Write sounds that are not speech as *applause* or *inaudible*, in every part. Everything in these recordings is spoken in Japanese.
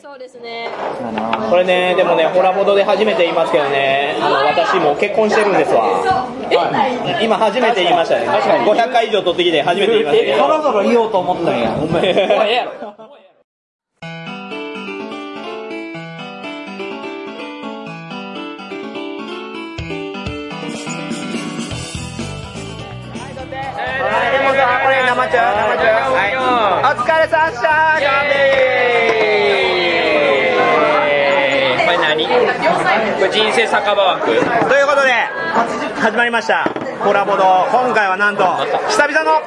そうですね。これね、でもね、ホラボドで初めて言いますけどね、あの、私もう結婚してるんですわ。はい今初めて言いましたね。確かに500回以上取ってきて初めて言いましたけど。そろそろ言おうと思ったんや。お前、もうええやろ。はい、でもさ、これ生中、生中。人生酒場枠ということで、始まりました。コラボド。今回はなんと、久々の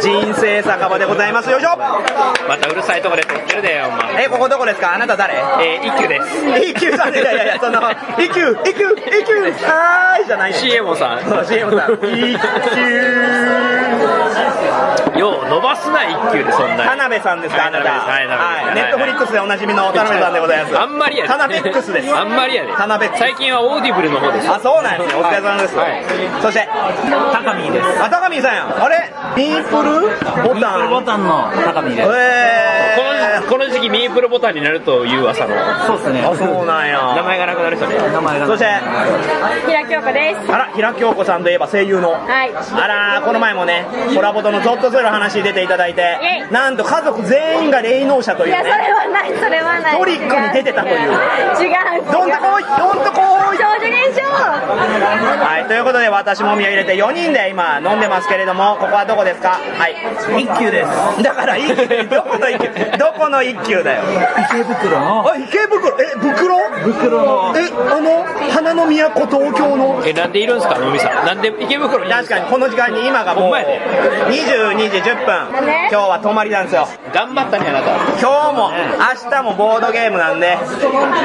人生酒場でございます。よいしょまたうるさいとこで撮ってるでよ、お前。え、ここどこですか？あなた誰？えー、一休です。一休さんで、いやいやいや、*laughs* その、一休、一休、一休、はーいじゃないね CM さん。そう CM さん。一休。よう伸ばすな、一休でそんな田に。辺さんですか、あなた。はい。ネットフリックスでおなじみの田辺さんでございます。あんまりやで。田辺です。あんまりやで。田辺最近はオーディブルの方です。あ、そうなんですね。お疲れ様です。はいそして、高見です。あ、高見さんや。あれ？ミープルボタン。ボタンの高見です。えこのこの時期ミープルボタンになるという噂のそうですね。あ、そうなんや。名前がなくなる人ね。名前が。そして、平京子です。あら、平京子さんといえば声優の。はい。あらー、この前もね、コラボとのゾッとする話に出ていただいてイェ、イなんと家族全員が霊能者といういや、それね、はない、それはない。トリックに出てたという違う。違う。どんとこい、どんとこい。少女現象はい、ということで私もみを入れて4人で今飲んでますけれども、ここはどこですか？はい。一休です。だから一休、どこの一休、どこの一休だよ？池袋のあ、池袋、え、袋？袋のえ、あの、花の都東京の？え、なんでいるんすか、のみさん。なんで池袋にいるんすか？確かにこの時間に今がもうほんまやで22時10分ね今日は泊まりなんですよ頑張ったね、あなた。今日も明日もボードゲームなんで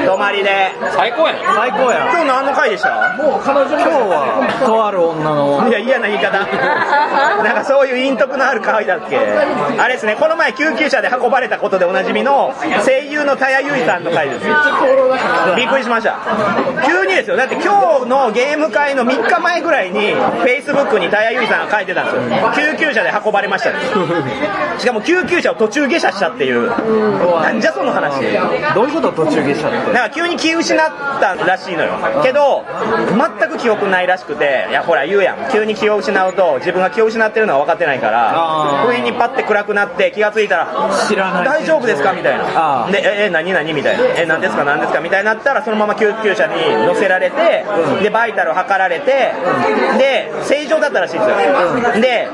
泊まりで最高やん。最高や。今日何の回でした？今日は、とある女のいや嫌な言い方。*laughs* なんかそういう陰徳のある回だっけ？あれですねこの前救急車で運ばれたことでおなじみの声優の田谷由衣さんの回ですびっくりしました。急にですよ。だって今日のゲーム会の3日前ぐらいに Facebook に田谷由衣さんが書いてたんですよ。救急車で運ばれましたね。しかも救急車を途中下車したっていう。なんじゃその話。どういうこと？途中下車って。だから急に気失ったらしいのよけど全く記憶ないらしくていやほら言うやん。急に気を失うと自分が気を失ってるのは分かってないから不意にパッて暗くなって気がついたら知らない。大丈夫ですか？みたいな。でええ何何？みたいな。え何ですか？何ですか？みたいになったらそのまま救急車に乗せられてでバイタル測られてで正常だったらしいんですよ。で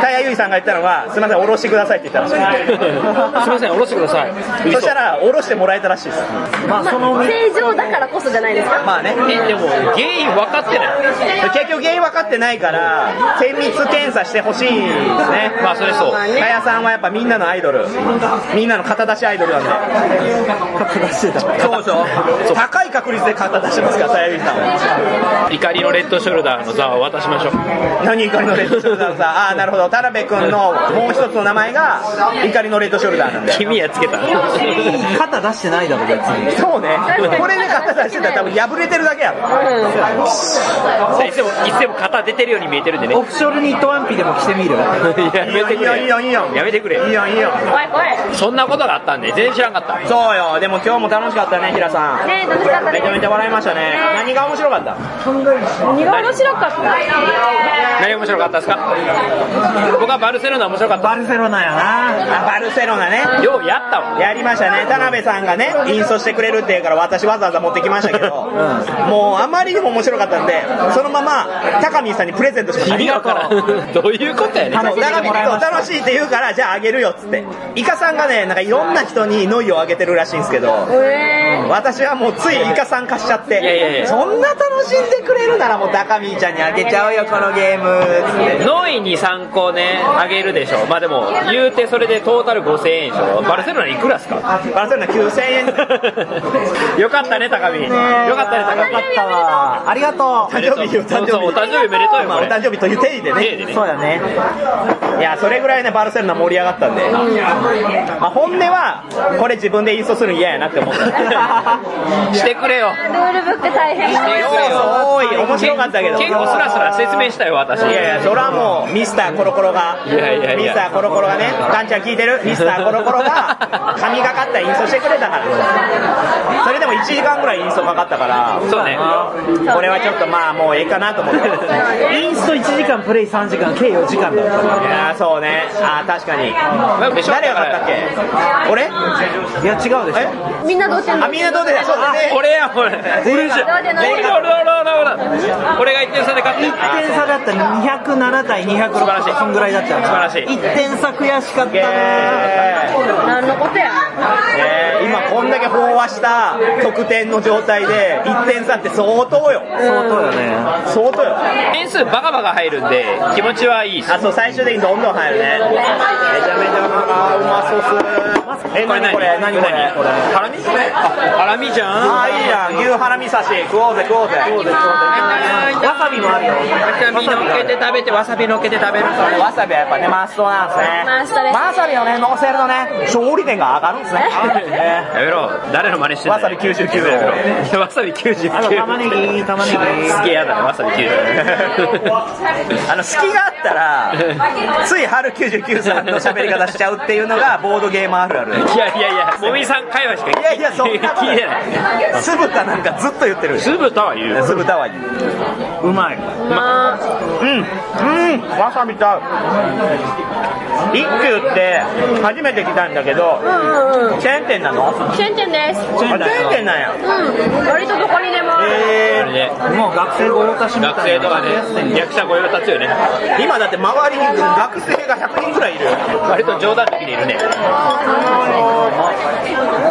田谷由衣さんが言ったのはすいません降ろしてくださいって言ったらしい。*laughs* すいません、下ろしてください。そしたら降ろしてもらえたらしいです。まあ、その、正常だからこそじゃないですか？まあねえ、でも、原因分かってない。結局原因分かってないから精密検査してほしいですねまあ、それそう。まあねかやさんはやっぱみんなのアイドルみんなの肩出しアイドルなんで肩出してた。そうそう高い確率で肩出してますからさゆりさんは怒りのレッドショルダーの座を渡しましょう。何怒りのレッドショルダーさ？ああなるほど田辺君のもう一つの名前が怒りのレッドショルダーなんで君やつけた。*laughs* 肩出してないだろ、別に。そうねこれで肩出してたら多分破れてるだけやろいつでも、いつでも肩出てるように見えてるんでね。オフショルニットワンピでも着てみるやめてくれ。いいよいいよいいよやめてくれ。いいよいいよ。そんなことがあったんで、全然知らんかった。そうよでも今日も楽しかったね平さんね楽しかった。めちゃめちゃ笑いましたね何が面白かった？何が面白かった？何面白かったですか？僕はバルセロナ面白かった。バルセロナやな。あバルセロナねようやったわ。やりましたね田辺さんがねインストしてくれるって言うから私わざわざ持ってきましたけど、もうあまりにも面白かったんでそのまま高見さんにプレゼントしました意味わから。ん。*laughs* どういうことやねん。もう高見そう楽しいって言うからじゃああげるよっつって。イカさんがねなんかいろんな人にノイをあげてるらしいんですけど。え私はもうついイカさん貸しちゃってそんな楽しんでくれるならもう高見ちゃんにあげちゃうよこのゲームノイに参考ね、あげるでしょ。まあでも、言うてそれでトータル5000円でしょ。バルセロナいくらっすか？バルセロナ9000円 *laughs* よかったね、高見。よかったね、高見。よかったわ。ありがとう。誕生日よ誕生日お誕生日おめでとうよ、まあ、お。誕生日という定義でねねそうやね。いや、それぐらいね、バルセロナ盛り上がったんで。まあ、本音は、これ自分でインストするの嫌やなって思った。*laughs* してくれよルールブック大変してくれよ要素多い、面白かったけど。結構スラスラ説明したよ私いやいや、それはもう、ミスターコロコロが、いやいやいやミスターコロコロがね、ガンちゃん聞いてる？ミスターコロコロが、神がかったインストしてくれたから。それでも1時間ぐらいインストかかったから、そうねこれはちょっとまあもうええかなと思って。インスト1時間、プレイ3時間、計4時間だったから。そうね。あー確かに。誰が勝ったっけ？俺？いや、違うでしょ。え？みんなどうしてんの？あ、みんなどうでしたそうだね。俺や俺全員どうで俺俺俺が1点差で勝って1点差だった207対206素晴らしい。そんぐらいだった素晴らしい。1点差悔しかったな。え。ー何のことや？えー今こんだけ飽和した得点の状態で1点差って相当よ。相当よね。相当よ。点数バカバカ入るんで気持ちはいいあそう最終的にどんどん入るね。めちゃめちゃうまそうっす。え何これ何？これ？これ。ハラミ？あハラミじゃん。あーいいじゃん。牛ハラミ刺し。食おうぜ食おうぜ。食おうぜわさびもあるよ。わさび乗っけて食べてわさび乗っけて食べる。わさびはやっぱねマストなんですね。マストですわさびをね。乗せるとね。勝利点が上がるんですね。ねやめろ。誰の真似してわさび99やめろいやわさび99あと玉ねぎ玉ねぎ。すげえやだなわさび99あの隙があったらつい春99さんの喋り方しちゃうっていうのがボードゲームあるある。いやいやいやもみさん会話しかいやいやそんなこと聞い。てない酢豚なんかずっと言ってる。酢豚は言う。酢豚は言う。うまい。ま。あうん。うん。わさびと。合う一休って初めて来たんだけどうんうんうん。チェーン店なの？あチェーン店です。チェーン店なんや。うん。割とどこにでもえあれねもう学生御用達みたいな。学生とかね役者御用達よね。ー、今だって周りに学生が100人くらいいる。割と冗談的にいるね。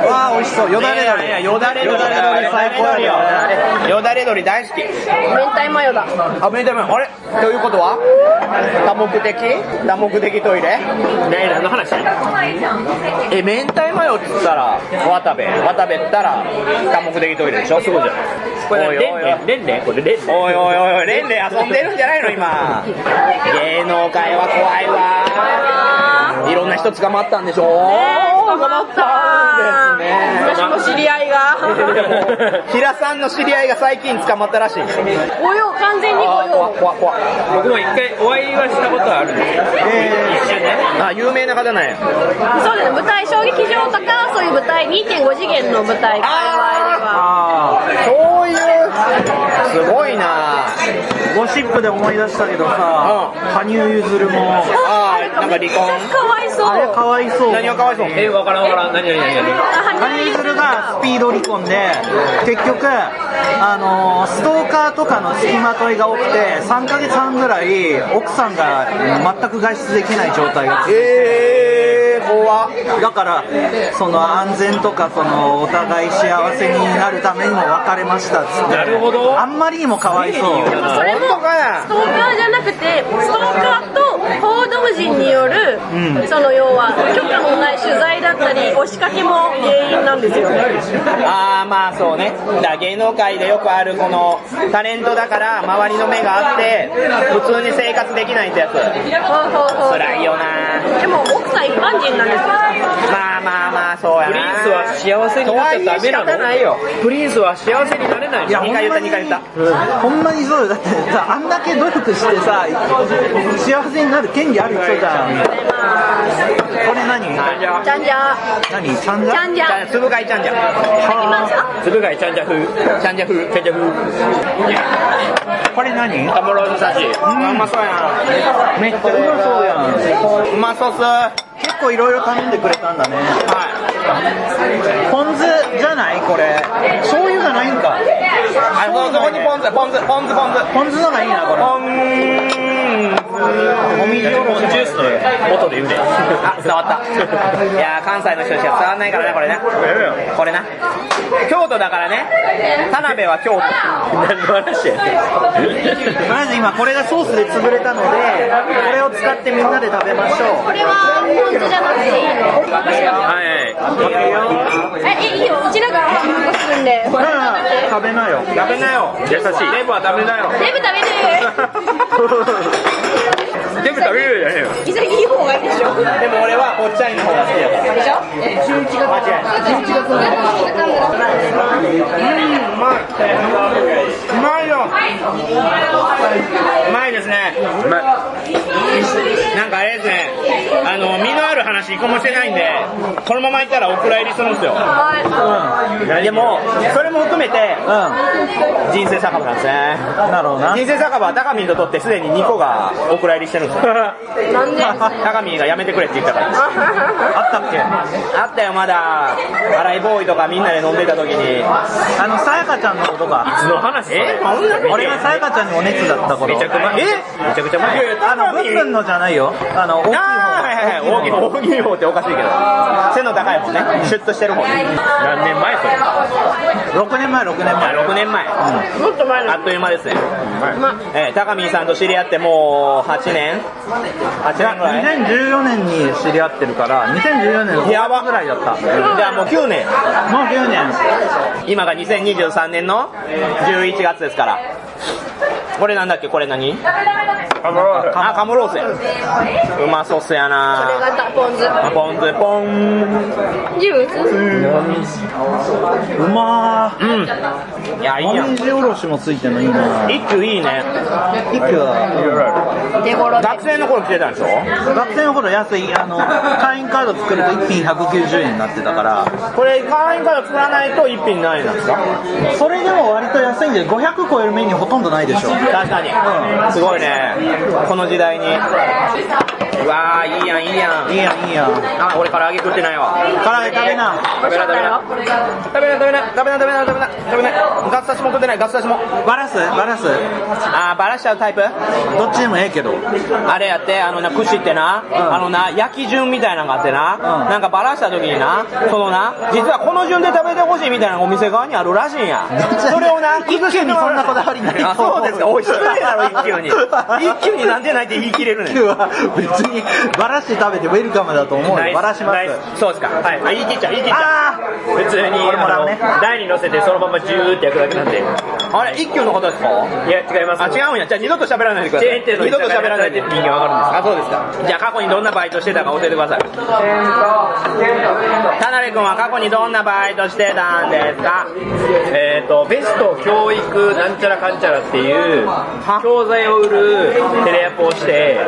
わあ美味しそう。よだれ鶏。よだれ鶏。最高やよよだれ鶏大好き。明太マヨだ。あめでもあれ？ということは？多目的？多目的トイレ？ね何の話？え明太マヨっつったら？渡部。渡部ったら多目的トイレでしょ？すごいじゃん。これおいおい。おいレンレンレンこれレンレン。おいおいおいおいレンレン遊んでるんじゃないの今芸能界は怖いわ。いろんな人捕まったんでしょ？捕まった。んですね。私も知り合いが。*laughs* 平さんの知り合いが最近捕まったらしい。御用完全に御あー怖用怖怖僕も一回お会いはしたことあるんですよ。一瞬ね。あ有名な方なんや。そうですね。舞台小劇場とかそういう舞台2.5次元の舞台界隈では。あそういう。すごいな。ーゴシップで思い出したけどさ羽生結弦も。あーなんか離婚？かわいそうあれかわいそう。何がかわいそう？えわからんわからん。何何何何羽生結弦がスピード離婚で結局あのーストーカーとかの付きまといが多くて3ヶ月半ぐらい奥さんが全く外出できない状態が続いて。えー、怖っだからその安全とかそのお互い幸せになるためにも別れましたっつって。なるほど。あんまりにもかわいそう。それもストーカーじゃなくてストーカーと報道陣による、その要は許可のない取材だったり押しかけも原因なんですよああまあそうね。だ芸能界でよくあるこのタレントだから周りの目があって普通に生活できないってやつ。辛いよな。でも奥さん一般人なんですよ。まあまあまあそうやな。プリンスは幸せになっちゃダメなとはいえ仕方ないよの？プリンスは幸せになれないの？いや二回言った二回言った。ほんまにそうよだってさあんだけ努力してさ幸せになる権利ある人じゃん。これ何？ちゃんじゃ何？ちゃんじゃちゃんじゃつぶ貝ちゃんじゃつぶ貝ちゃんじゃ風。ちゃんじゃ風ちゃんじゃ風。これ何？タモローズ刺しうまそうやめっちゃうまそうやん。なうまそうっす。は結構いろいろ頼んでくれたんだね。ポン酢じゃない？これ。醤油じゃないんか。いあそそこにポン酢ポン酢ポン酢ポン酢。ポン酢のがいいなこれ。ポンお水おろしジュースの音で言うねあ伝わった。*laughs* いやー関西の人しか伝わんないからねこれねこれな。京都だからね。田辺は京都。何の話や。ねとりあえず今これがソースで潰れたのでこれを使ってみんなで食べましょう。これはポン酢じゃなくていいのはいはい。えいいよ。うちらが半分こするんで。食べなよ。食べなよ。優しい。レバー食べなよ。全部食べる全部食べれるじゃねえよ。潔い方がいいでしょ。でも俺はぽっちゃりの方が好きだから。でしょ？間違いないうんうまいうまいよ。うまいですね。なんかあれですね。あの話一個もしてないんでこのままいったらお蔵入りするんですよ。でもそれも含めてう人生酒場なんですね。ん。なるほどな。人生酒場は高見ととってすでに2個がお蔵入りしてるんですよ。*laughs* なんで？高見がやめてくれって言ったから。あったっけ？あったよまだ。新井ボーイとかみんなで飲んでた時に。あの、さやかちゃんのことが。その話？え？俺がさやかちゃんにお熱だった頃。めちゃくちゃ前え？めちゃくちゃ前あの、のじゃないよ。あの、大きい方。あーはいはいはい。大きい大きい方っておかしいけど。背の高い方ね。シュッとしてる方ね。何年前それ？6年前、6年前。6年前。もっと前のあっという間ですね。まえー高見さんと知り合ってもう8年？8いや、年ぐらい？2014年に知り合ってるから、2014年の5やば月ぐらいだった。もうじゃあもう9年9年。今が2023年の11月ですからこれなんだっけ？これ何？あカムロースやうまそうっすやこれながタポン酢。あポン酢ポン。ジュース。うま。ー。うん。いやいいやん。おろしもついてるのいいな一休いいね。一挙は、学生の頃来てたんでしょ？学生の頃安い、あの、会員カード作ると1品190円になってたから、これ会員カード作らないと一品何円なんですか？それでも割と安いんで、500超えるメニューほとんどないでしょ。確かに。すごいね。この時代に。うわーいいやんいいやん。いいやん、いいやん。あ俺唐揚げ食ってないわ。唐揚げ食べな。食べな食べな。食べな食べな食べな。食べな食べな。食べなガス差しも食ってないガス差しも。バラす？バラす？あーバラしちゃうタイプ？どっちでもええけど。あれやってあのな串ってな、あのな焼き順みたいなのがあってな、うん。なんかバラした時になそのな実はこの順で食べてほしいみたいなお店側にあるらしいんや。それをな一休にそんなこだわりないあそうですか。おい失礼だろ一休に。*laughs* 一休になんでないって言い切れるねん。今日は別にバラして食べてウェルカムだと思うよ。バラします。そうですか。はい。あ言い切っちゃう言い切っちゃう。あ普通にこれもらうねあの台に乗せてそのままジューって焼くだけなんで。あれ一休の方ですか？いや違います。あ違うんや。じゃあ二度と喋らないでください。チェーン店の二度と喋らないで。人間わかるんで。すあそうですか。じゃあ過去にどんなバイトしてたか教えてください。田辺君は過去にどんなバイトしてたんですか？えっ、とベスト教育なんちゃらかんちゃらっていう教材を売るテレアポをして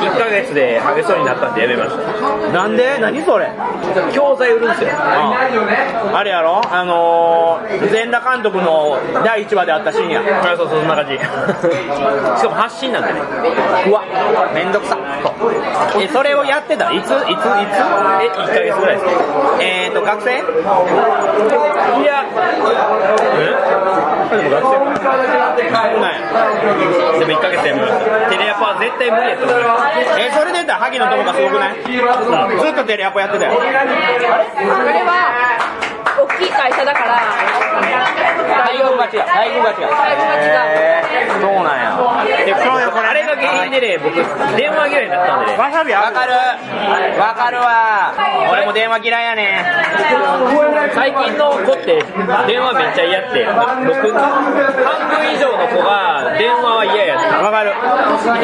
1ヶ月でハゲそうになったんで？やめましたなんで何それ？教材売るんですよ。あれやろ？あのー、全裸監督の第1話であったシーンやあそうそうそんな感じ。*laughs* しかも発信なんでね。うわ。めんどくさ。えそれをやってた？いつ？いつ？いつ？え1ヶ月ぐらいですかえーと学生？いや。え？でも学生。そうなんやでも1ヶ月でやめましたテレアポは絶対無理やと思いえそれで言ったら萩野友果すごくない、ずっとテレアポやってたよ。これは大きい会社だから大軍勝ちや大軍勝ちや大軍勝ちだへーそうなんや。であれが原因でね僕電話嫌いになったんでね。わさびわかるわ。かる。わ俺も電話嫌いやね最近の子って電話めっちゃ嫌って。僕半分以上の子が電話は嫌やって。わかる。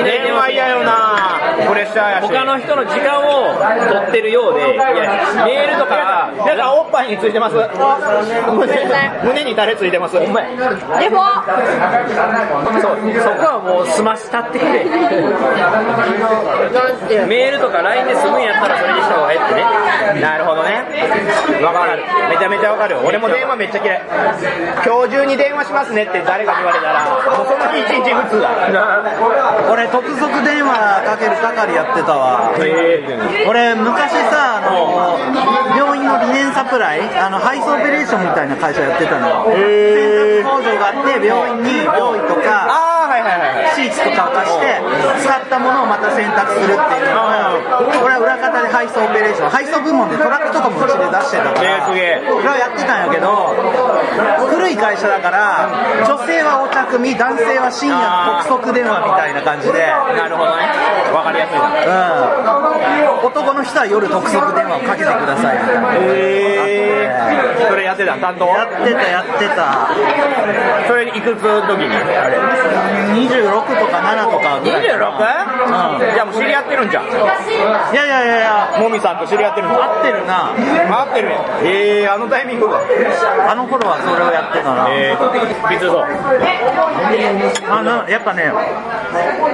電話嫌よなプレッシャーやし他の人の時間を取ってるようで嫌ですメールとかなんかおっぱいについてます？胸胸にタレついてます？でもそうそこはもう済ましたって。くれなんてメールとか LINE で済むんやったらそれにした方がええってね。なるほどね。わかる。めちゃめちゃわかるよ。俺も電話めっちゃ嫌い。今日中に電話しますねって誰かに言われたらもうその日一日普通だ。俺、特属電話かける係やってたわ。俺、昔さ、あの、病院の理念サプライ、あの、配送オペレーションみたいな会社やってたの。洗濯工場があって、病院に用意とか、ああはいはいはいはい。シーツとかを貸して、使ったものをまた洗濯するっていうのを、俺は裏方で配送オペレーション、配送部門でトラックとかもうちで出してたから、それはやってたんやけど、古い会社だから、女性はお茶組、男性は深夜の特速電話みたいな感じで、なるほどね。わかりやすいな。うん、男の人は夜特速電話をかけてくださいみたいな。へえそれややってた担当？やってたやってた。それいくつの時に？あれ。26とか7とかぐらい 26? いやもう知り合ってるんじゃん。いやいやいやいやもみさんと知り合ってるんじゃん合ってるな。合ってるええー、あのタイミングがあの頃はそれをやってたな、えー、ビツそうあなやっぱね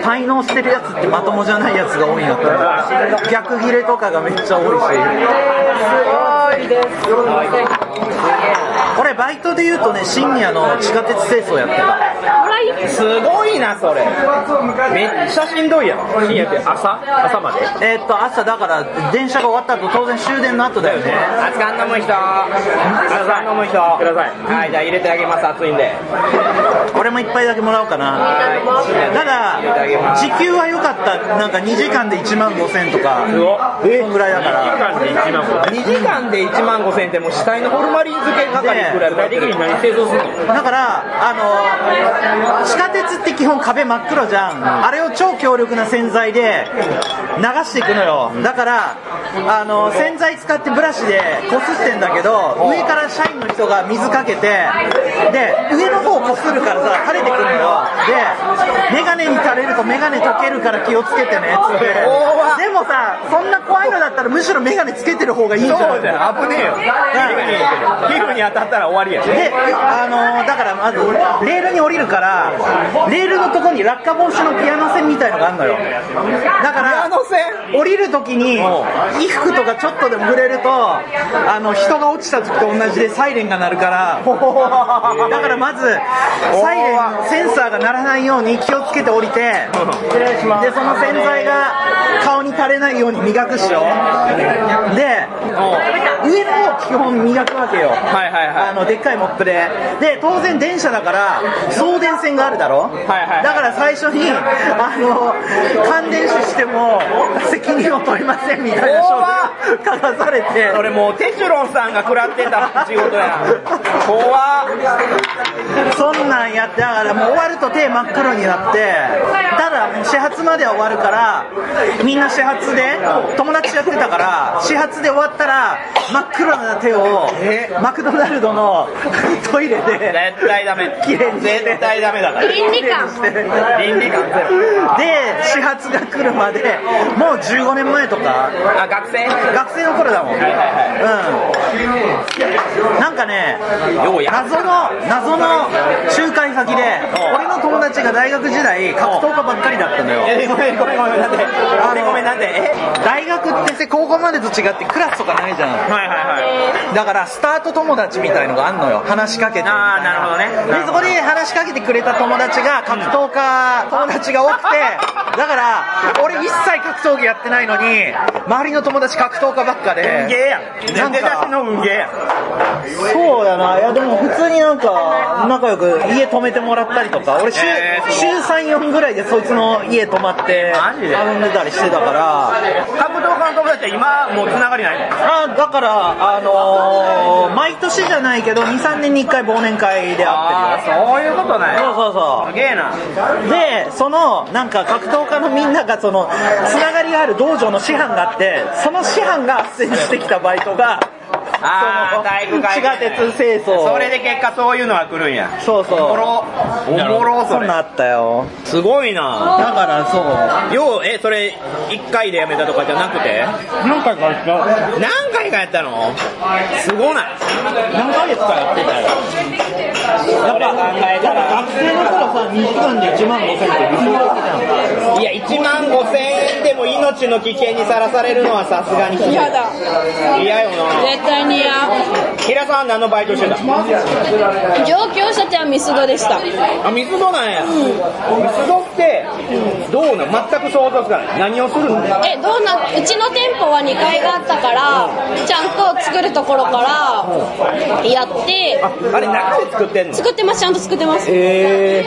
滞納してるやつってまともじゃないやつが多いんやった逆ギレとかがめっちゃ多いし俺バイトで言うとね深夜の地下鉄清掃やってた。すごいなそれ。めっちゃしんどいやん。深夜って朝？朝まで？えーっと朝だから電車が終わった後当然終電の後だよね。熱燗飲む人。熱燗飲む人。ください。はいじゃあ入れてあげます熱いんで。俺も一杯だけもらおうかな。ただ時給は良かった。なんか2時間で1万5000とか。すごそんぐらいだから。2時間で1万5000円ってもう死体のホルマリン漬け係いくらやったら的に何製造するのだからあの地下鉄って基本壁真っ黒じゃん、あれを超強力な洗剤で流していくのよ。だからあの洗剤使ってブラシでこすってんだけど上から社員の人が水かけてで上の方こするからさ垂れてくるのよ。でメガネに垂れるとメガネ溶けるから気をつけてねっつって。でもさそんな怖いのだったらむしろメガネつけてる方がいいじゃんそうじゃん危ねえよ。皮膚に当たったら終わりやで、あのーだからまず、レールに降りるから、レールのとこに落下防止のピアノ線みたいのがあるのよ。だから、降りるときに、衣服とかちょっとでも触れると、あの、人が落ちた時と同じでサイレンが鳴るから、だからまず、サイレン、センサーが鳴らないように気をつけて降りて、で、その洗剤が顔に垂れないように磨くっしょ。で、上の方基本磨くわけよ。はいはいはいあのでっかいモップで。で当然電車だから送電線があるだろ、はいはい。だから最初にあの感電死しても責任を取りませんみたいな書類書かされて。それもうテチュロンさんが食らってた仕事や怖っ。そんなんやってだからもう終わると手真っ黒になってただもう始発までは終わるからみんな始発で友達やってたから始発で終わったら真っ黒な手をマクドナルドのトイレで。絶対ダメ。綺麗に絶対ダメだから倫理観。倫理観ゼロ。で始発が来るまでもう15年前とか。あ学生？学生の頃だもん。うん。なんかね謎の謎の仲介先で俺の友達が大学時代格闘家ばっかりだったのよ。えごめんごめんごめんなんでなんでごめんなんで？え？大学ってせ高校までと違ってクラスとかないじゃん。はいはいはい。だからスタート友達みたいのがあんのよ話しかけてあーなるほどね。でそこで話しかけてくれた友達が格闘家友達が多くてだから俺一切格闘技やってないのに周りの友達格闘家ばっかで運ゲーやん。なんか出だしの運ゲーやん。そうやな。いやでも普通になんか仲良く家泊めてもらったりとか俺週,、えー週34ぐらいでそいつの家泊まって遊んでたりしてたから。格闘家の友達は今もうつながりないの？あだからあのー毎年じゃないけど23年に1回忘年会で会あってるそういうことね。そうそうそすげえな。うでそのなんか格闘家のみんながそのつながりがある道場の師範があってその師範が斡旋してきたバイトがああ体育会地下鉄清掃。それで結果そういうのが来るんや。そうそう。おもろ。おもろそれ。そんなったよ。すごいな。だからそう。ようえそれ1回でやめたとかじゃなくて？何回かやった。何回かやったの？すごない。何ヶ月かやってたよ。やっぱ考えたら。学生の頃さ2時間で1万5000って理想的じゃんいや1万5000円でも命の危険にさらされるのはさすがに嫌だ。嫌よな絶対に嫌平さん何のバイトしてた？上京したてはミスドでした。あミスドなんや、ミスドってどうなん？全く想像つかない。何をするの？えどうなうちの店舗は2階があったからちゃんと作るところからやって。ああれ中で作ってんの？作ってます。ちゃんと作ってます。へ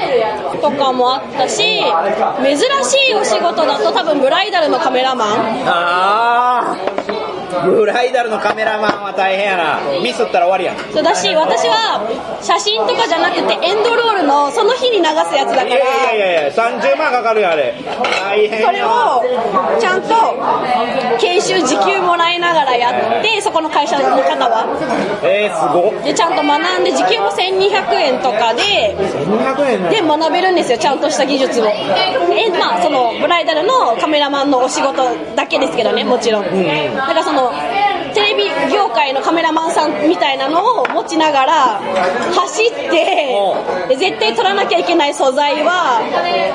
とかもあったし珍しいお仕事だと多分ブライダルのカメラマン。ああブライダルのカメラマンは大変やな。ミスったら終わりやん。そうだし私は写真とかじゃなくてエンドロールのその日に流すやつだから。いやいやいやいや30万かかるよあれ。大変それをちゃんと研修時給もらいながらやってそこの会社の方は。えー、すごっ。でちゃんと学んで時給も1200円とかで1200円で学べるんですよちゃんとした技術を。えまあそのブライダルのカメラマンのお仕事だけですけどねもちろん、だからそのテレビ業界のカメラマンさんみたいなのを持ちながら走ってで絶対取らなきゃいけない素材は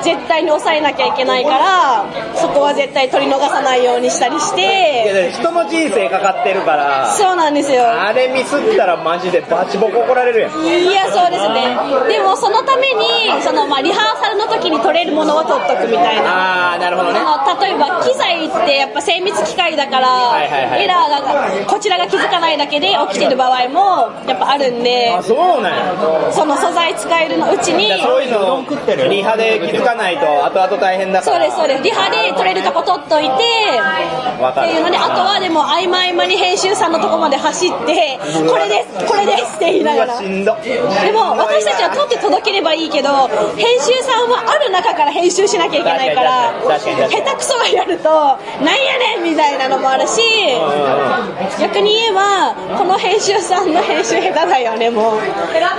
絶対に抑えなきゃいけないからそこは絶対取り逃さないようにしたりしいやてで人の人生かかってるからそうなんですよ。あれミスったらマジでバチボコ怒られるやん。いや、そうですね。でも、そのために、その、まあ、リハーサルの時に撮れるものは撮っとくみたいな。ああなるほどね。例えば機材ってやっぱ精密機械だから、いはいはい。エラーがこちらが気づかないだけで起きてる場合もやっぱあるんであそうなんや。その素材使えるのうちにそういうのをリハで気づかないと後々大変だから。そうですそうです。リハで撮れるとこ撮っといてっていうのであとはでも合間合間に編集さんのとこまで走ってこれですこれですって言いながら。うわしんど。でも私たちは撮って届ければいいけど編集さんはある中から編集しなきゃいけないから下手くそがやるとなんやねんみたいなのもあるし逆に言えばこの編集さんの編集下手だよねもう。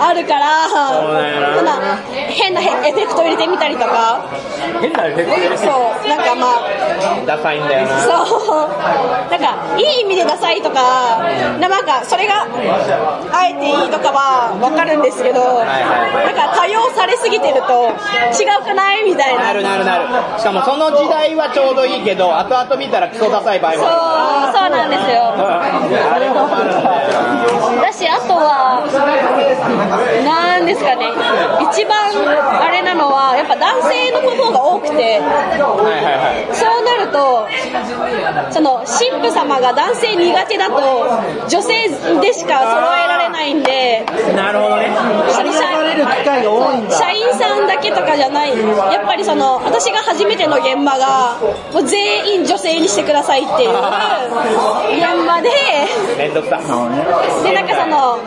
あるからそんな変なエフェクト入れてみたりとか。変なエフェクト入れて。そうなんかまあ。ダサいんだよな。そう。なんかいい意味でダサいとかなんかそれがあえていいとかは分かるんですけどなんか多用されすぎてると違うかないみたいな。なるなるなる。しかもその時代はちょうどいいけど後々見たらクソダサい場合そうもあそうなんですよだ。しあとはなんですかね。一番あれなのはやっぱ男性の方が多くてはいはいはい。そうなるとその神父様が男性苦手だと女性でしか揃えられないんでなるほどね。張り出される機会が多いんだ。社員さんだけとかじゃない。やっぱりその私が初めての現場がもう全員女性にしてくださいっていう現場で。めんどくさ。でなんかその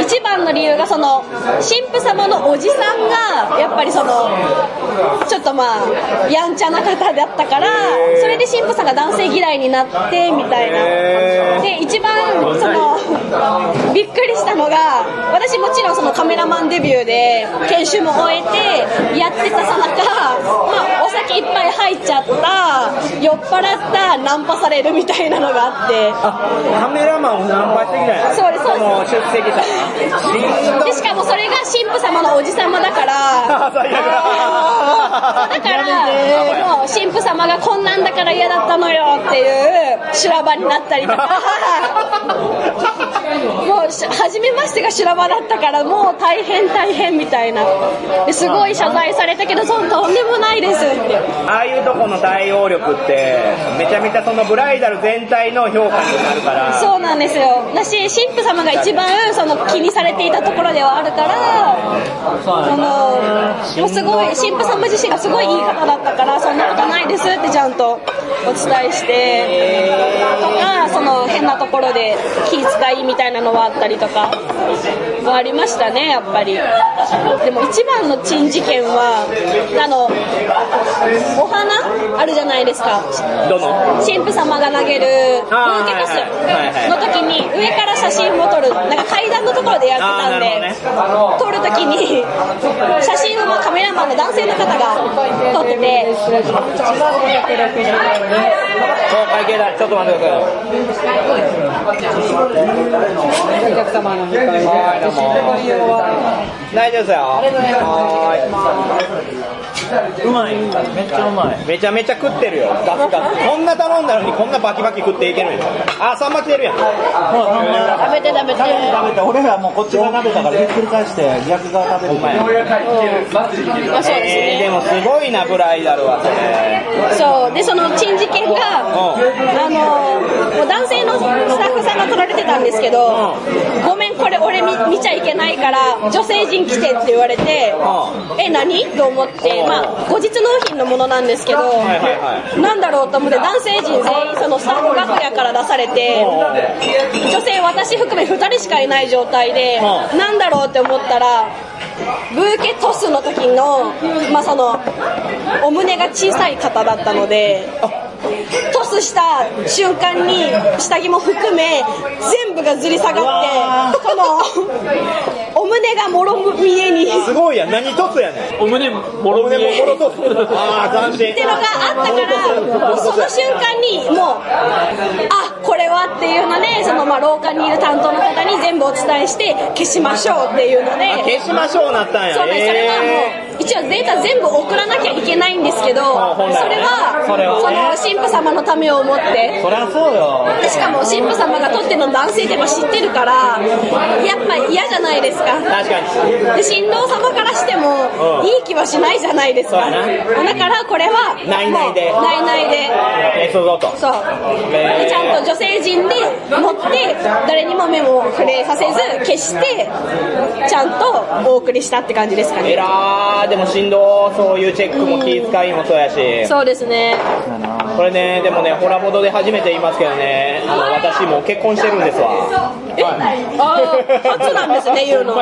一番の理由がその神父様のおじさんがやっぱりそのちょっとまあやんちゃな方だったからそれで神父さんが男性嫌いになってみたいな。で一番そのびっくりしたのが私もちろんそのカメラマンデビューで研修も終えてやってたさなか、まあ、お酒いっぱい入っちゃった酔っ払ったナンパされるみたいなのがあって。カメラマンをナンパしてきたそうですそうです。で *laughs* しかもそれが神父様のおじ様だから *laughs* だからもう神父様がこんなんだから嫌だったのよっていう修羅場になったりとかもう初めましてが修羅場だったからもう大変大変みたいなすごい謝罪されたけどそんとんでもないですってああいうとこの対応力ってめちゃめちゃそのブライダル全体の評価になるからそうなんですよだし神父様が一番その気にされていたところではあるからそのでもすごい神父様自身がすごいいい方だったからそんなことないですってちゃんとお伝えしてとかその変なところで気遣いみたいなのはあったりとかはありましたねやっぱり。でも一番の珍事件はあのお花？あるじゃないですか。神父様が投げるブあーーケトスの時に上から写真を撮るなんか階段のところでやってたんで、あ撮る時に写真をカメラマンの男性の方が撮ってて。そう会計だちょっと待ってください。お客様の迎えはいどうも。ご利用は大丈夫ですよはうまい。めっちゃうまい。めちゃめちゃ食ってるよ。ガツガツこんな頼んだのにこんなバキバキ食っていけるんよ。あサンマ来てるやん。食べて食べて。食べて食べて。俺らもうこっち側食べたからひっくり返して逆側食べるほんまやあそうですえーでねもすごいなブライダルはそれ。そう。でその珍事件がうん。あのもう男性のスタッフさんが撮られてたんですけどごめんこれ俺見見ちゃいけないから女性陣来てって言われてえ何？と思ってまあ後日納品のものなんですけどはいはいはなんだろうと思って男性陣全員そのスタッフ楽屋から出されて女性私含め2人しかいない状態でうなんだろうって思ったらブーケトスの時のまあそのお胸が小さい方だったのでした瞬間に下着も含め全部がずり下がってこのお胸がもろ見えに。すごいやん。何凸やねん。お胸もろお胸ももろ凸ああ斬新ってのがあったからもうその瞬間にもうあこれはっていうのでそのまあ廊下にいる担当の方に全部お伝えして消しましょうっていうので。あ消しましょうなったんや。そうです。それはもえう一応データ全部送らなきゃいけないんですけどそれはその神父様のためを思って。そりゃそうよ。でしかも神父様が取ってるの男性ってやっぱ知ってるからやっぱ嫌じゃないですか。ー確かに。で新郎様からしてもうん。いい気はしないじゃないですか。だからこれはないないで。ないないで。そう。でちゃんと女性陣で持って誰にも目も触れさせず消してちゃんとお送りしたって感じですかえねでも振動そういうチェックも気遣いもそうやし。そうですね。これねでもねホラボドで初めて言いますけどね。あの私もう結婚してるんですわ。えあー初なんですね言うの。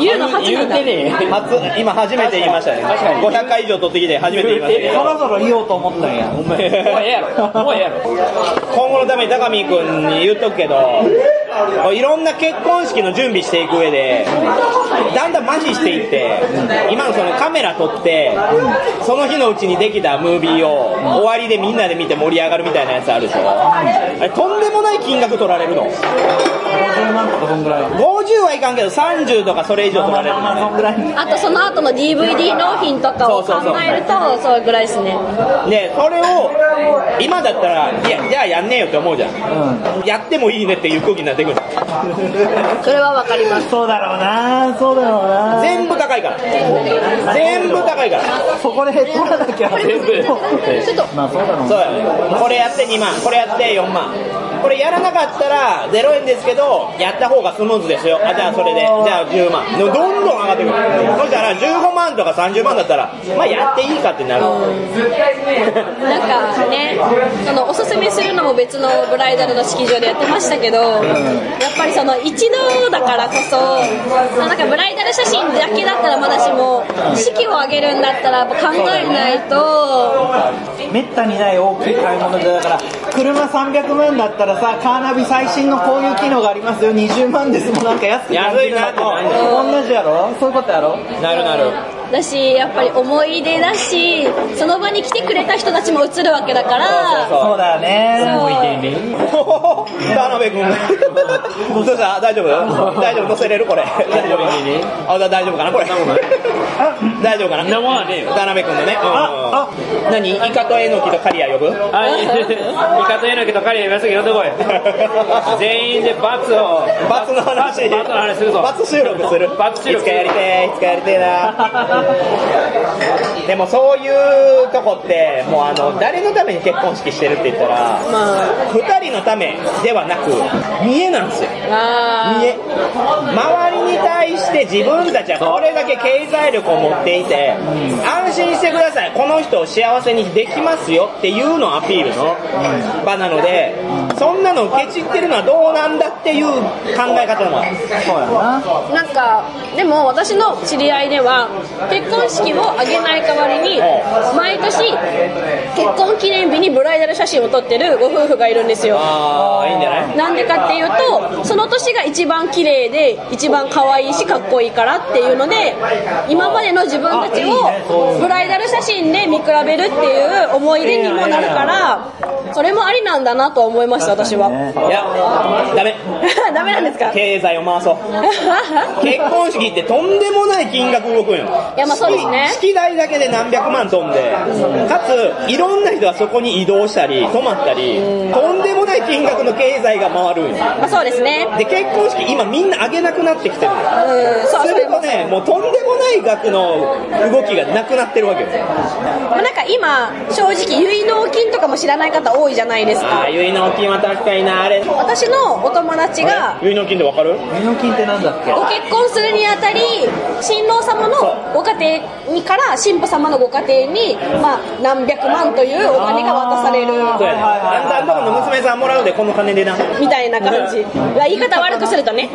言うの初なんだ。言うてね初今初めて言いましたね。500回以上取ってきて初めて言いましたけそどろそろ言おうと思ったんや。もうええやろ。もうええやろ。今後のために高見君に言っとくけどいろんな結婚式の準備していく上でだんだん麻痺していって今のそのカメラ撮ってその日のうちにできたムービーを終わりでみんなで見て盛り上がるみたいなやつあるでしょ。あれとんでもない金額取られるの。50万とかそんぐらい？50はいかんけど30とかそれ以上取られるのまあそんぐらいあとその後の DVD 納品とかを考えるとそれぐらいですね。でそれを今だったらいやじゃあやんねえよって思うじゃん、やってもいいねっていう空気になってくるそれはわかりますそうだろうな。そうだろうな。全部高いから。全部高いから。そこで取らなきゃ。全部。*laughs* ちょっと。まあそうだろうそうやね。これやって2万。これやって4万これやらなかったら0円ですけどやった方がスムーズですよ。あじゃあそれで。じゃあ10万。どんどん上がってくる。そしたら15万とか30万だったらまあやっていいかってなる。なんかね、そのおすすめするのも別のブライダルの式場でやってましたけど、やっぱりその一度だからこそ、なんかブライダル写真だけだったらまだしも、式を挙げるんだったらやっぱ考えないと、めったにない大きい買い物でだから車300万だったらさカーナビ最新のこういう機能がありますよ。20万ですもんなんか安く安いな同じやろ？そういうことやろ？なるなる。だし、やっぱり思い出だし、その場に来てくれた人たちも映るわけだから、そうだよね。田辺君。どうした？大丈夫？大丈夫？乗せれる？これ。大丈夫。あだ大丈夫かな？これ。大丈夫かな？田辺君のね。あうん何？イカとエノキとカリア呼ぶ？あい。い味方えなきと彼今すぐ呼んでこい。*laughs* 全員で罰を。罰の話。罰の話するぞ。罰収録する？罰収録いつかやりてえいつかやりてえな。*laughs* でもそういうとこってもうあの誰のために結婚式してるって言ったら2人のためではなく見えなんですよ。あ見え。周りに対して自分たちはこれだけ経済力を持っていて安心してください。この人を幸せにできますよっていうのをアピールの場なのでそんなのケチってるのはどうなんだっていう考え方もあるそうやな。なんかでも私の知り合いでは結婚式を挙げない代わりに毎年結婚記念日にブライダル写真を撮ってるご夫婦がいるんですよ。ああいいんじゃない？なんでかっていうとその年が一番綺麗で一番可愛いしかっこいいからっていうので今までの自分たちをブライダル写真で見比べるっていう思い出にもなるからそれもありなんだなと思いました私は。いやダメ。*laughs* ダメなんですか？経済を回そう。結婚式ってとんでもない金額動くんよ。いやまあそうですね。式式代だけで何百万飛んでかついろんな人がそこに移動したり泊まったりとんでもない金額の経済が回るんよ。まあそうですね。で結婚式今みんな上げなくなってきてる。のうんそうするとねもうとんでもない額の動きがなくなってるわけよ。まあなんか今正直結納金とかも知らない方多いじゃないですか。ああいうの金は確かにな、あれ。私のお友達が結納金ってわかる？身の金ってなんだっけ？ご結婚するにあたり新郎様のご家庭にから新婦様のご家庭に、まあ、何百万というお金が渡されるそうやね。あんたんとこの娘さんもらうで、この金でな。みたいな感じ言い方悪くするとね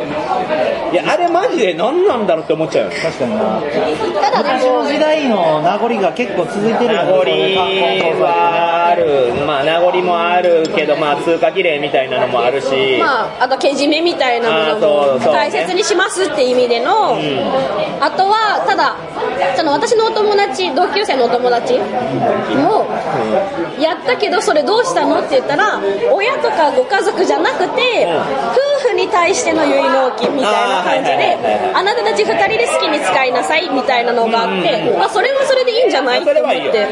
いや、あれマジで何なんだろうって思っちゃうよ。確かになただで昔のも時代の名残が結構続いてる名残はある。まあ、名残もあるけど、まあ、通過儀礼みたいなのもあるし。まあ、あとけじめみたいなものも大切にしますって意味での、あとはただその私のお友達同級生のお友達もやったけどそれどうしたのって言ったら親とかご家族じゃなくて夫婦に対しての結納金みたいな感じであなたたち2人で好きに使いなさいみたいなのがあって、まあ、それはそれでいいんじゃない？って思って。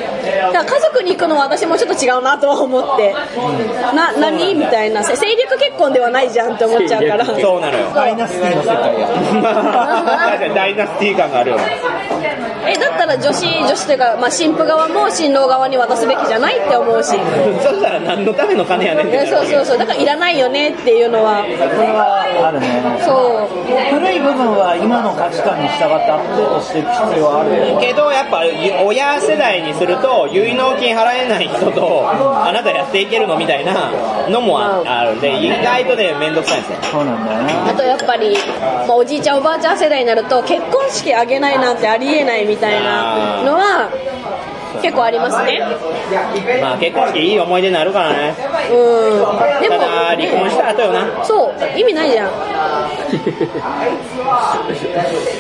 だから家族に行くのは私もちょっと違うなとは思って。な何？みたいな政略結婚ではないじゃんって思っちゃうからそうなのよ。ダイナスティの世界や *laughs* 確かにダイナスティー感があるよね。えだったら女子女子というか、まあ、新婦側も新郎側に渡すべきじゃないって思うし。そしたら何のための金やねんって。えそうそうそう。だからいらないよねっていうのはこれはあるね。そう。古い部分は今の価値観に従ってアップデートしていく必要はあるよ。けどやっぱ親世代にすると結納金払えない人とあなたやっていけるのみたいなのもああ。るんで意外とね面倒くさいんですよ。そうなんだよあとやっぱり、まあ、おじいちゃんおばあちゃん世代になると結婚式あげないなんてありえないみたいなたいなのは結構ありますね。まあ結婚式いい思い出になるからね。うん。でもただ離婚した後よな。そう。意味ないじゃん。*laughs*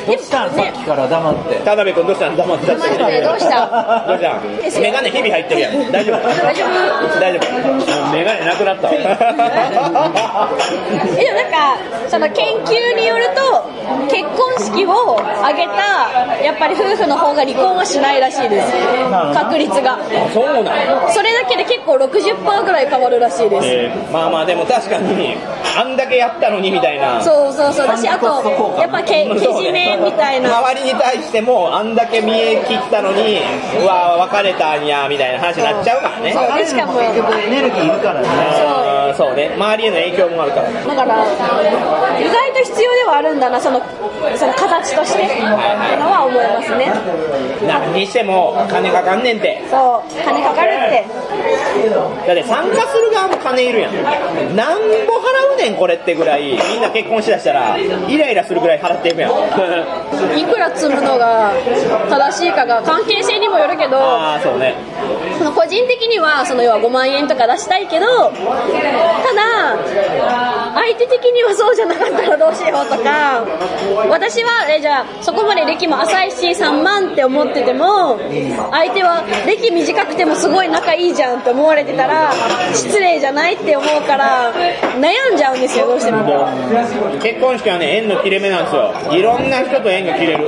どうしたん？さっきから黙って。田辺君どうしたん？黙ってた黙っててどうした？どうしたん？メガネ日々入ってるやん。大丈夫大丈夫？大丈夫メガネなくなったわ。*laughs* えでもなんかその研究によると結婚式を挙げたやっぱり夫婦の方が離婚はしないらしいです確率が。そうなのそれだけで結構60%ぐらい変わるらしいです、えーまあまあでも確かにあんだけやったのにみたいな。そうそうそう。私あとやっぱけけじめみたいな。周りに対してもあんだけ見え切ったのにうわ別れたんやみたいな話になっちゃうからね。そうでしかも結局エネルギーいるからねそうね。周りへの影響もあるから。だから意外と必要ではあるんだなそのその形として。っていうのは思いますね。何にしても金かかんねんって。そう。金かかるって。だって参加する側も金いるやん。なんぼ払うねんこれってぐらいみんな結婚しだしたらイライラするぐらい払っていくやん。いくら積むのが正しいかが関係性にもよるけどああそうね。その個人的にはその要は5万円とか出したいけどただ相手的にはそうじゃなかったらどうしようとか私はえじゃあそこまで歴も浅いし3万って思ってても相手は歴短くてもすごい仲いいじゃんって思われてたら失礼じゃないって思うから悩んじゃうんですよどうしても。結婚式はね縁の切れ目なんですよ。いろんな人と縁が切れる。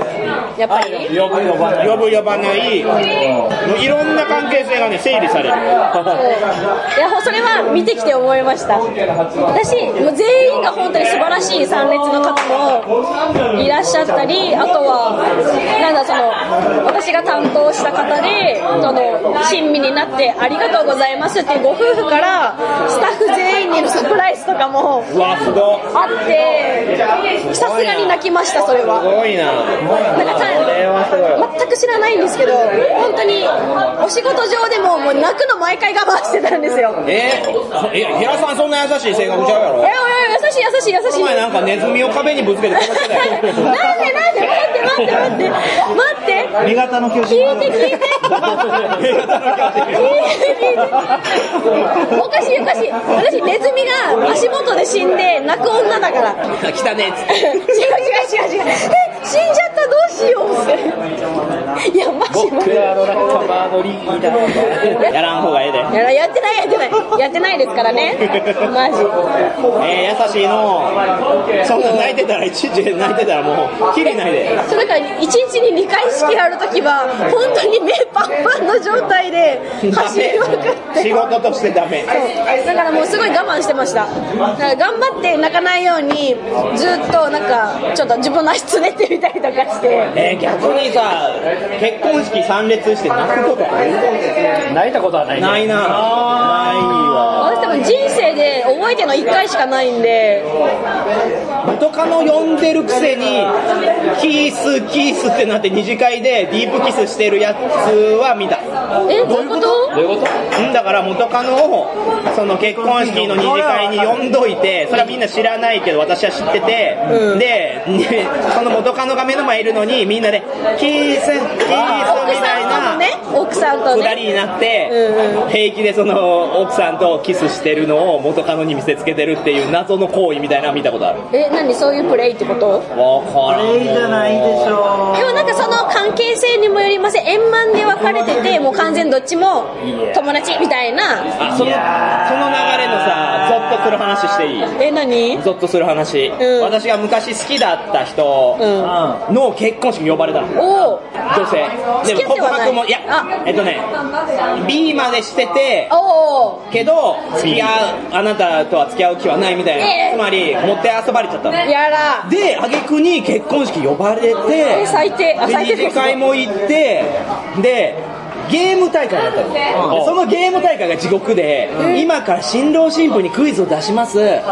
やっぱり？呼ぶ呼ばない。呼ぶ呼ばない。もういろんな関係性がね整理される。いやそれは見てきて思いました。私もう全員が本当に素晴らしい参列の方もいらっしゃったりあとはなんだその私が担当した方でその親身になってありがとうございますっていうご夫婦からスタッフ全員にのサプライズとかもあってさすがに泣きましたそれすはな。なんか全く知らないんですけど本当にお仕事上でももう泣くの毎回我慢してたんですよ。えー、え平さんそんな優しい性格ちゃうやろ。えおいおい優しい優しい優しい。お前なんかネズミを壁にぶつけて殺してたよなんでなんで待って待って待って待って。味方の巨聞人いて聞いて聞いて聞いて。おかしいおかしい。私ネズミが足元で死んで泣く女だから。*laughs* 来たねっつって。*laughs* 違う違う違う違う。え死んじゃったどうしようって。いやマジマジ。あの仲間のリーダー。やらん方がええで。やらやってないやってない。やってないですからね。マジ。えー、優しいの。そんな泣いてたらいちいち泣いてたらもうきりないで。そうだから1日に2回式ある時は本当に目パンパンの状態で走りまくって。仕事としてダメ。だからもうすごい我慢してました。だから頑張って泣かないようにずっとなんかちょっと自分の足つねってみたりとかして。えー逆にさ結婚式参列して泣くことある泣いたことはないね。ないな。ないわ。私多分人生で覚えてるの1回しかないんで。元カノ呼んでるくせにキースキースってなって二次会でディープキスしてるやつは見た。えどういうこと？どういうこと？うんだから元カノをその結婚式の二次会に呼んどいてそれはみんな知らないけど私は知ってて、でねその元カノが目の前いるのにみんなでキースキースみたいなね奥さんと二ね人になって、平気でその奥さんとキスしてるのを元カノに見せつけてるっていう謎の行為みたいなの見たことある。え何？そういうプレイってこと？わからん。いいじゃないでしょでもなんかその関係性にもよりません。円満で別れててもう完全どっちも友達みたいな。あそのその流れのさゾッとする話していい？え何？ゾッとする話、うん。私が昔好きだった人うんの結婚式に呼ばれたの。おお女性。でも告白もいやあ。えっとね B までしてておおけど付き合うあなたとは付き合う気はないみたいな、ええ。つまり持って遊ばれちゃったの。やら。で挙句に結婚式呼ばれてえ最低。最低二次会も行ってでゲーム大会だったの、でそのゲーム大会が地獄で、今から新郎新婦にクイズを出します、え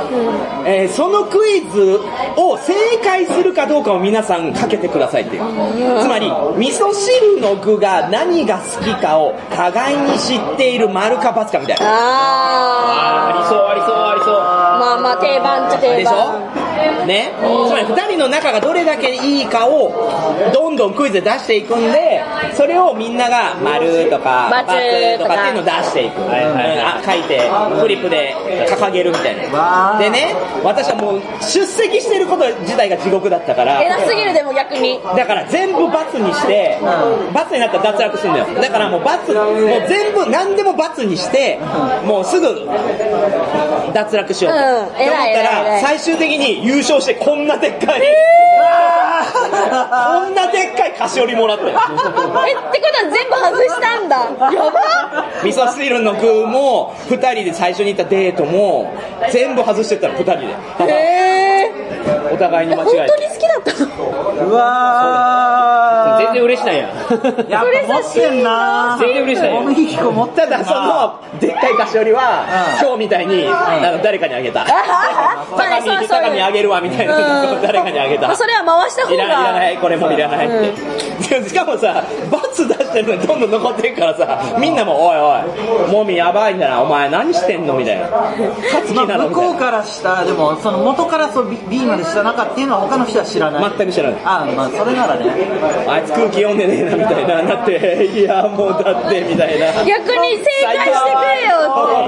ーそのクイズを正解するかどうかを皆さんかけてくださいっていう。つまり味噌汁の具が何が好きかを互いに知っている丸か×かみたいな。あありそうありそうありそう。ーまあまあ定番っちゃ定でしょ？番ね、つまり2人の仲がどれだけいいかをどんどんクイズで出していくんでそれをみんなが丸とか××とか。っていうのを出していく、うん。あ書いてフリップで掲げるみたいな。でね私はもう出席してること自体が地獄だったから。偉すぎるでも逆に。だから全部×にして、×になったら脱落するんだよ。だからもう×、もう全部何でも×にして、もうすぐ脱落しようと。思ったら、い最終的に優勝してこんなでっかい、こんなでっかい菓子折りもらったよ。えってことは全部外したんだ。やば味噌汁の具も、二人で最初に行ったデートも、全部外してったの、二人で。へえお互いに間本違えて。当に好きだったの？うわ全然嬉しないや。んーやっぱ持ってんな。全然嬉しないよ。小麦彦持ってたそのでっかい菓子折りは、うん。今日みたいに、あの誰かにあげた。*laughs* まあ高見高見あげるわみたいな。誰かにあげた。まあ。それは回した方が。いらないいらない。これもいらない。って、でしかもさ罰出してるのにどんどん残ってるからさみんなも「おいおいもみやばいんだな。お前何してんの?」みたいな「勝つ気まあ、な。の?」向こうからしたでもその元からそう B, B までした中っていうのは他の人は知らない。全く知らない。あまあそれならね。あいつ空気読んでねえなみたいななっていやもうだってみたいな。逆に正解してくれよって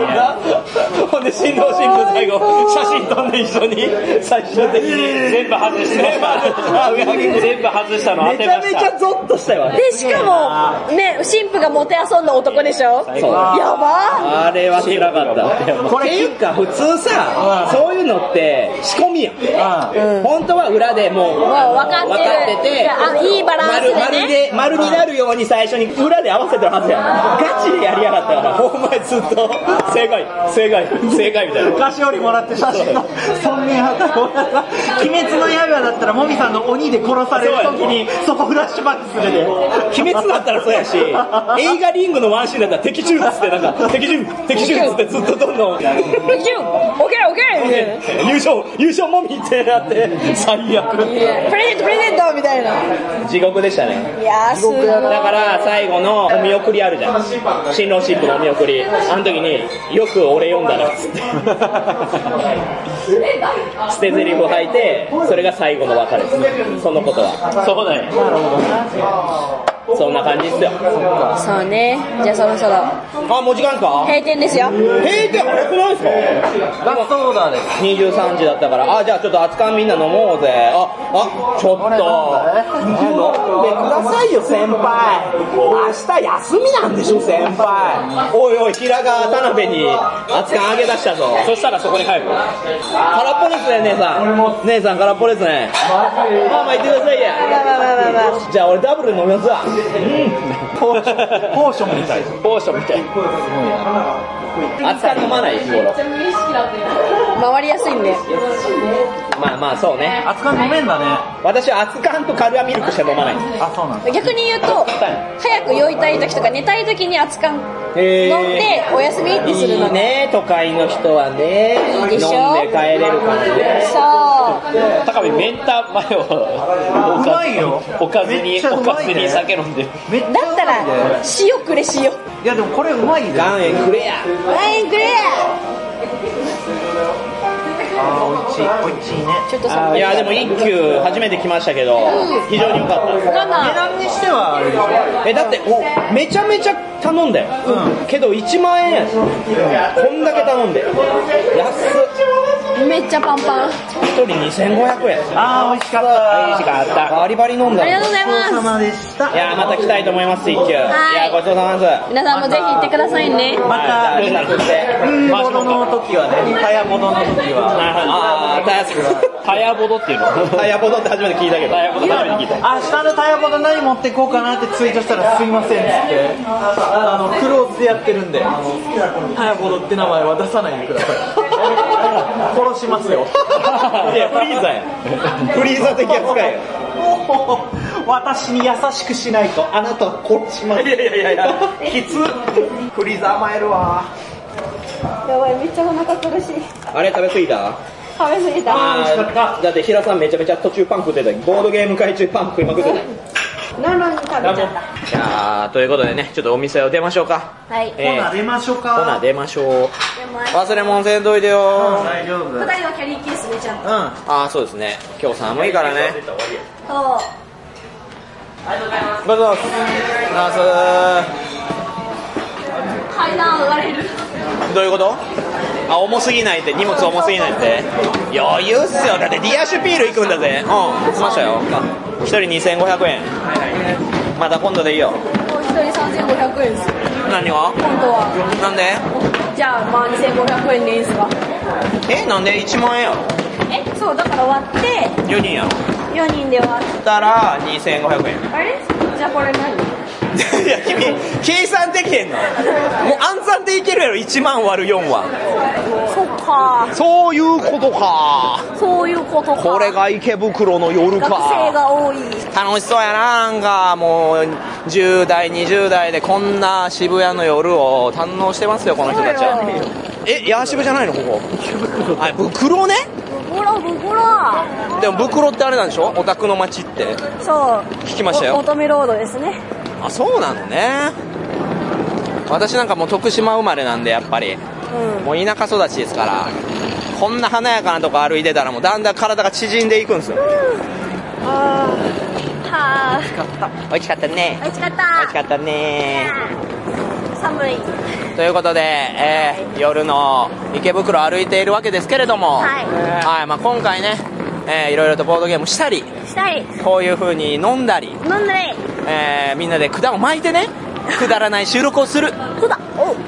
新郎新婦最後写真撮んで一緒に最終的に全部外して全部外した上上げ全部外したの当めちゃめちゃゾッとしたよでしかもね新婦がもてあそんだ男でしょ？そう。やば。あれは辛かった。これっていうか普通さ、そういうのって仕込みやん。本当は裏でもうもう分かってる。てあいいバランスでね。丸丸で丸になるように最初に裏で合わせてるはずやん。ガチでやりやがったから、お前ずっと正解正解正解みたいな。菓子折りもらって写真の尊厳破壊鬼滅の刃だったらもみさんの鬼で殺される時にそこフラッシュバックするで。鬼滅だったらそうやし、映画リングのワンシーンだったら敵中っつってなんか、敵中敵中っつってずっとどんどん、できるオッケーオッケー優勝優勝もみってなって、最悪。プレゼントプレゼントみたいな。地獄でしたね。いやーすごい。だから最後のお見送りあるじゃん。新郎新婦のお見送り。あの時によく俺読んだなっつって *laughs* 捨て台詞吐いてそれが最後の別れです。そのことは。そうだよそんな感じっすよ。そうね。じゃあそろそろ。あもう時間ですか？閉店ですよ。閉店？早くないですか？ラストオーダーです。23時だったから。あじゃあちょっと熱燗みんな飲もうぜ。ああちょっと。あ飲んでくださいよ先輩。明日休みなんでしょ先輩。おいおい平川田辺に熱燗あげ出したぞ。そしたらそこに入る。空っぽですね姉さん。姉さん空っぽですね。まあまあ言ってくださいやまあまあまあまあまあ。じゃあ俺ダブル飲みますわポーション。みたい。ポーションみたい熱燗飲まない日頃。回りやすいんで。まあまあそうね。熱燗飲めんだね。私は熱燗とカルアミルクしか飲まない。あそうなんだ。逆に言うと早く酔いたい時とか寝たい時に熱燗飲んでお休みってするのいいね都会の人はね。いいでしょ？飲んで帰れるからね。そう。高見メンタ前をおうまいよ。おかずめにおかずに酒飲んでだったらね塩くれ塩。いやでもこれうまいで岩塩くれやワインくれいしいおいしいね。ちょっとさい。やでも一休初めて来ましたけど非常に良かった。なん値だ段にしてはあれでしょ。えだっておめちゃめちゃ頼んだよ、けど1万円やこんだけ頼んで。安っめっちゃパンパン。1人2500円。あー美味しかった。美味しかった。バリバリ飲んだ。ありがとうございごちそうさままでした。いやまた来たいと思います一休。い。やごちそうさまです。す皆さんもぜひ行ってくださいね。またはいじゃあそして。うん。ものの時はねタヤものの時はああタヤタヤボドっていうの？タヤボドって初めて聞いたけど。タヤボド初めて聞いた。明日のタヤボド何持っていこうかなってツイートしたらすいませんっつってあのクローズでやってるんでタヤボドって名前は出さないでください殺しますよ。*laughs* いやフリーザや。フリーザ的扱いや。*laughs* 私に優しくしないと。あなたを殺します。いやいやいやいや。*laughs* きつ。フリーザ甘えるわ。やばいめっちゃお腹苦しい。あれ食べ過ぎた？食べ過ぎた。あーだって平さんめちゃめちゃ途中パン食ってた。ボードゲーム会中パン食いまくってた。なのに食べちゃったじゃあということでねちょっとお店を出ましょうか。はい。えほな出ましょうか。ほな出ましょう。忘れ物せんといてよ。大丈夫。うん二人はキャリーケースでちゃん。とああそうですね。今日寒いからね。そう。どうぞナ階段上がれるース。どういうこと？あ重すぎないって。荷物重すぎないって。余裕っすよ。だってディアシュピール行くんだぜ。うん。来ましたよ。1人2500円また今度でいいよ。もう一人3500円ですよ。何が？本当は。なんで？じゃあまあ2500円でいいですか？えなんで？1万円やろ。えそうだから割って。4人やろ。4人で割ったら。2500円。あれ？じゃあこれ何？*laughs* いや君計算できへんの。もう暗算でいけるやろ。1万割る4は。そっか。そういうことか。そういうことか。これが池袋の夜学生かが多い楽しそうやななんか。もう10代20代でこんな渋谷の夜を堪能してますよこの人たちは。えヤーシブじゃないのここ？*laughs* あ袋ね？ブクロブクロでも袋ってあれなんでしょ？オタクの街って。そう。聞きましたよ。お乙女ロードですね。あそうなのね。私なんかもう徳島生まれなんでやっぱり。うん。もう田舎育ちですから。こんな華やかなとこ歩いてたらもうだんだん体が縮んでいくんですよ。あーはあ美味しかったね。美味しかっ美味しかたったね。寒い。ということで、えー夜の池袋を歩いているわけですけれども、はい。はいまあ、今回ね、えーいろいろとボードゲームしたり。したい。こういう風に飲んだり、飲んでねえーみんなで管を巻いてね。くだらない収録をする。そうだ。お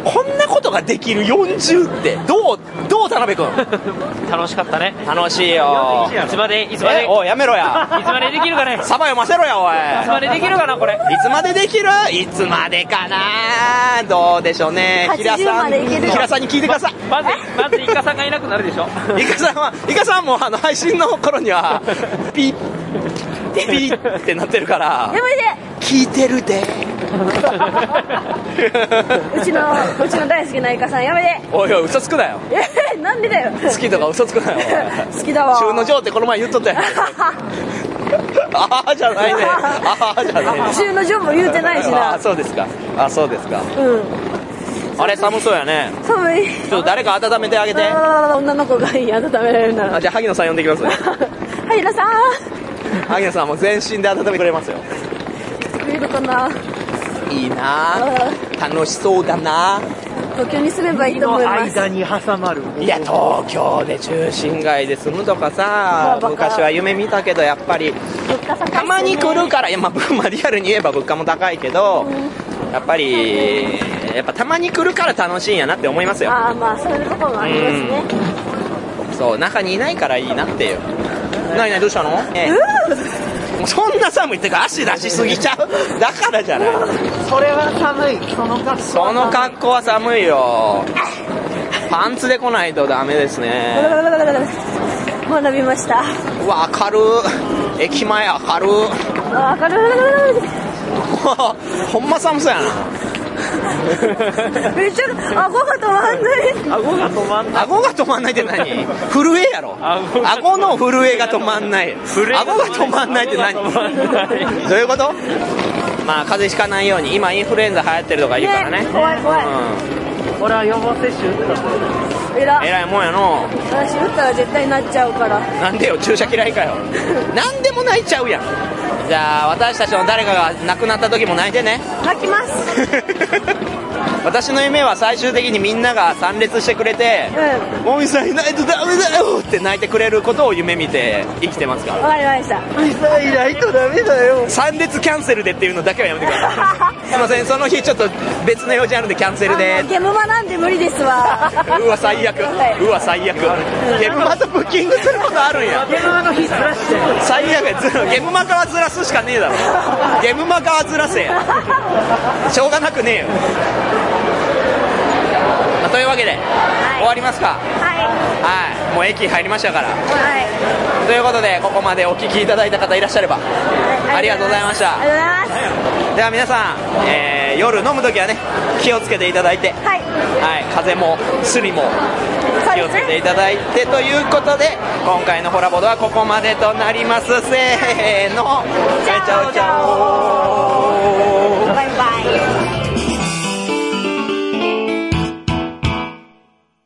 こんなことができる40ってどうどう田辺君？*laughs* 楽しかったね。楽しいよ。いつまでいつまで？えおいやめろや。いつまでできるかね？サバ読ませろやおい。いつまでできるかなこれ？いつまでできる？いつまでかな？どうでしょうね。80平さん平さんに聞いてください。まずまずイカさんがいなくなるでしょ。イカさんはイカさんもあの配信の頃には *laughs* ピッピッってなってるからやめて。聞いてるで *laughs* うちのうちの大好きなイカさんやめて。おいおい嘘つくなよ。えなんでだよ。好きとか嘘つくなよ好きだわ。中の上ってこの前言っとったやんああじゃないね。ああじゃないね。中の上も言うてないしあな。あそうですか。あそうですか。うん。あれ寒そうやね。寒い。ちょっと誰か温めてあげて。女の子がいい温められるな。らあじゃあ萩野さん呼んできます。はい皆さん。萩野さんも全身で温めてくれますよ。見るかないいな。楽しそうだな。東京に住めばいいと思います。間に挟まるいや東京で中心街で住むとかさ昔は夢見たけどやっぱり物価高いっすね。たまに来るからいやまあ *laughs* リアルに言えば物価も高いけどやっぱりやっぱたまに来るから楽しいんやなって思いますよ。ああまあそういうところもありますね。そう中にいないからいいなっていう。何何どうしたの、ええそんな寒いってか足出しすぎちゃう。だからじゃない。それは寒い。その格好その格好は寒いよ。パンツで来ないとダメですね。学びました。うわ明るい。駅前明る明るい。*laughs* ほんま寒そうやなめっちゃ顎が止まんない。顎が止まんない。顎が止まんないって何？震えやろ。顎の震えが止まんない。顎が止まんないって何？どういうこと？まあ風邪ひかないように。今インフルエンザ流行ってるとか言うからね。怖い怖い。俺は予防接種打ってたえらえらいもんやの。私打ったら絶対なっちゃうから。なんでよ注射嫌いかよ。*laughs* 何でも泣いちゃうやんじゃあ私たちの誰かが亡くなった時も泣いてね。泣きます。*laughs* 私の夢は最終的にみんなが参列してくれてう「もみさんいないとダメだよ!」って泣いてくれることを夢見て生きてますか？らわかりました。もみさんいないとダメだよ。参列キャンセルでっていうのだけはやめてください。*laughs* すいません。その日ちょっと別の用事あるんでキャンセルで。ゲムマなんで無理ですわ。*laughs* うわ最悪。うわ最悪。ゲムマとブッキングすることあるんや。ゲームの日ずらして。最悪ゲムマカはずらすしかねえだろ。ゲムマカはずらせやしょうがなくねえよ、まあというわけで、終わりますか。はい。はい。もう駅入りましたから。はい。ということでここまでお聞きいただいた方いらっしゃれば。ありがとうございました。ありがとうございます。では皆さん、えー夜飲む時はね気をつけていただいて。はい。はい、風もすりも気をつけていただいてということで今回のホラボドはここまでとなります。せーの。チャオチャオ